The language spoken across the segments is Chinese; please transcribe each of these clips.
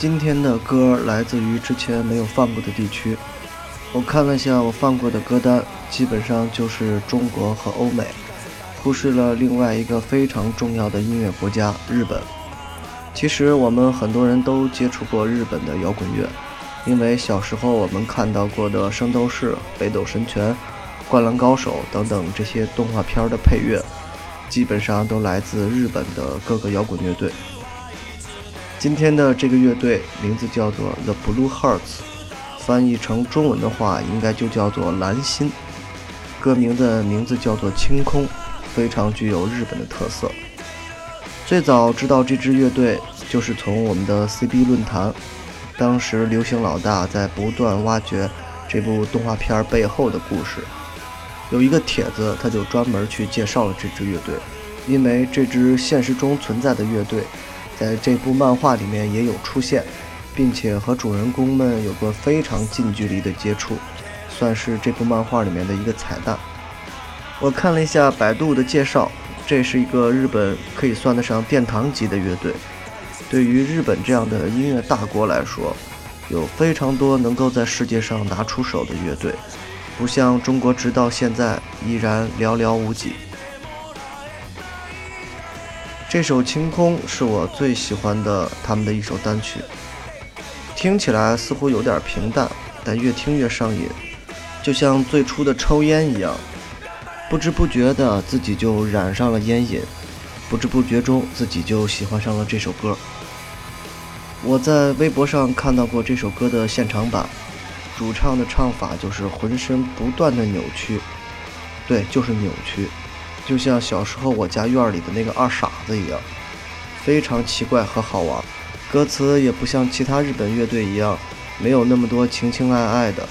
今天的歌来自于之前没有放过的地区。我看了下我放过的歌单，基本上就是中国和欧美，忽视了另外一个非常重要的音乐国家——日本。其实我们很多人都接触过日本的摇滚乐，因为小时候我们看到过的《圣斗士》《北斗神拳》《灌篮高手》等等这些动画片的配乐，基本上都来自日本的各个摇滚乐队。今天的这个乐队名字叫做 The Blue Hearts，翻译成中文的话应该就叫做蓝心。歌名的名字叫做清空，非常具有日本的特色。最早知道这支乐队就是从我们的 CB 论坛，当时流行老大在不断挖掘这部动画片背后的故事。有一个帖子，他就专门去介绍了这支乐队，因为这支现实中存在的乐队。在这部漫画里面也有出现，并且和主人公们有过非常近距离的接触，算是这部漫画里面的一个彩蛋。我看了一下百度的介绍，这是一个日本可以算得上殿堂级的乐队。对于日本这样的音乐大国来说，有非常多能够在世界上拿出手的乐队，不像中国，直到现在依然寥寥无几。这首《清空》是我最喜欢的他们的一首单曲，听起来似乎有点平淡，但越听越上瘾，就像最初的抽烟一样，不知不觉的自己就染上了烟瘾，不知不觉中自己就喜欢上了这首歌。我在微博上看到过这首歌的现场版，主唱的唱法就是浑身不断的扭曲，对，就是扭曲。就像小时候我家院里的那个二傻子一样，非常奇怪和好玩。歌词也不像其他日本乐队一样，没有那么多情情爱爱的，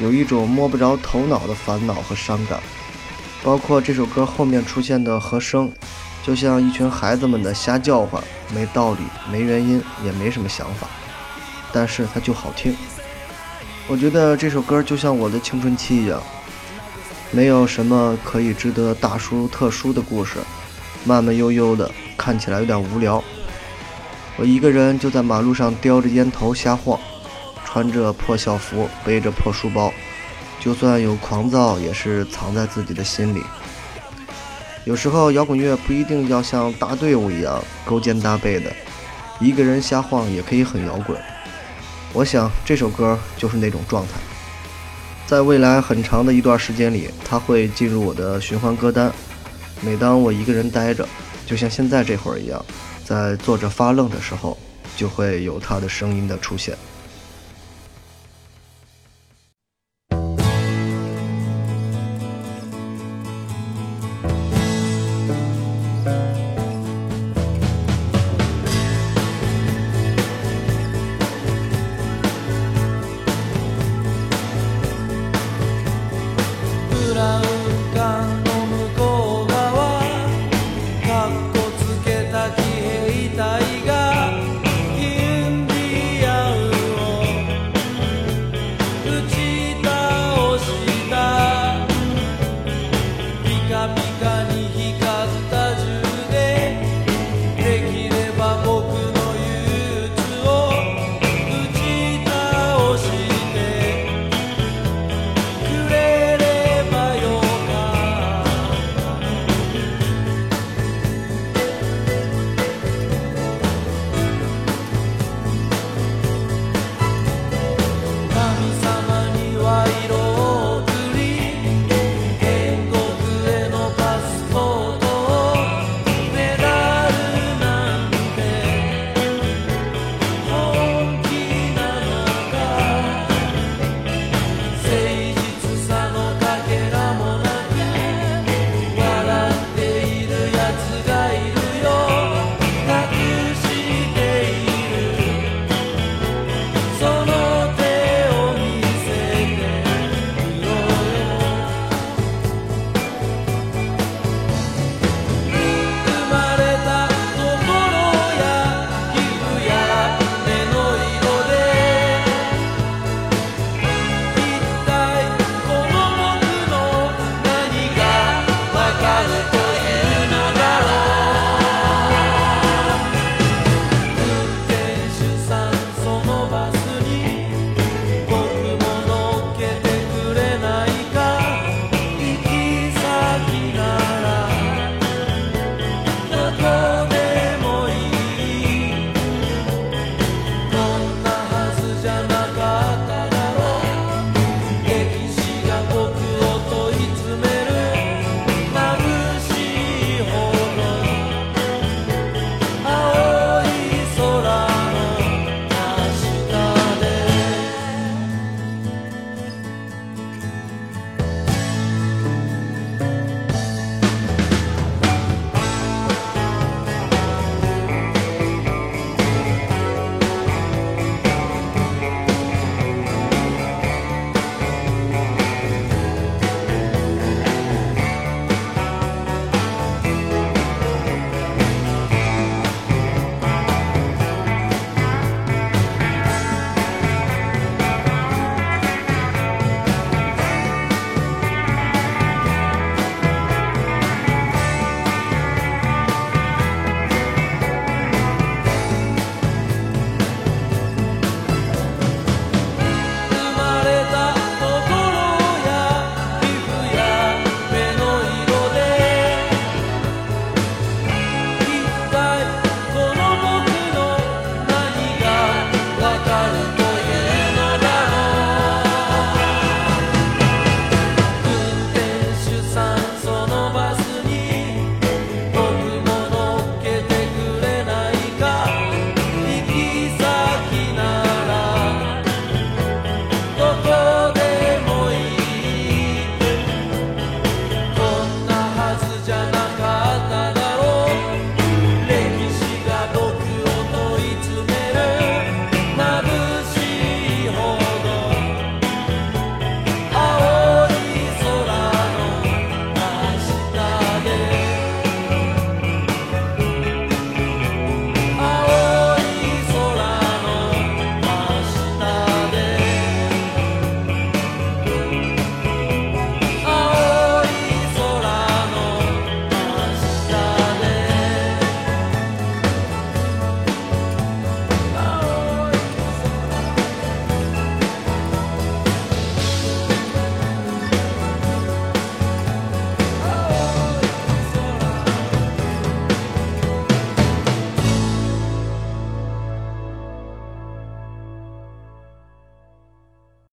有一种摸不着头脑的烦恼和伤感。包括这首歌后面出现的和声，就像一群孩子们的瞎叫唤，没道理、没原因，也没什么想法，但是它就好听。我觉得这首歌就像我的青春期一样。没有什么可以值得大书特书的故事，慢慢悠悠的，看起来有点无聊。我一个人就在马路上叼着烟头瞎晃，穿着破校服，背着破书包，就算有狂躁，也是藏在自己的心里。有时候摇滚乐不一定要像大队伍一样勾肩搭背的，一个人瞎晃也可以很摇滚。我想这首歌就是那种状态。在未来很长的一段时间里，它会进入我的循环歌单。每当我一个人呆着，就像现在这会儿一样，在坐着发愣的时候，就会有它的声音的出现。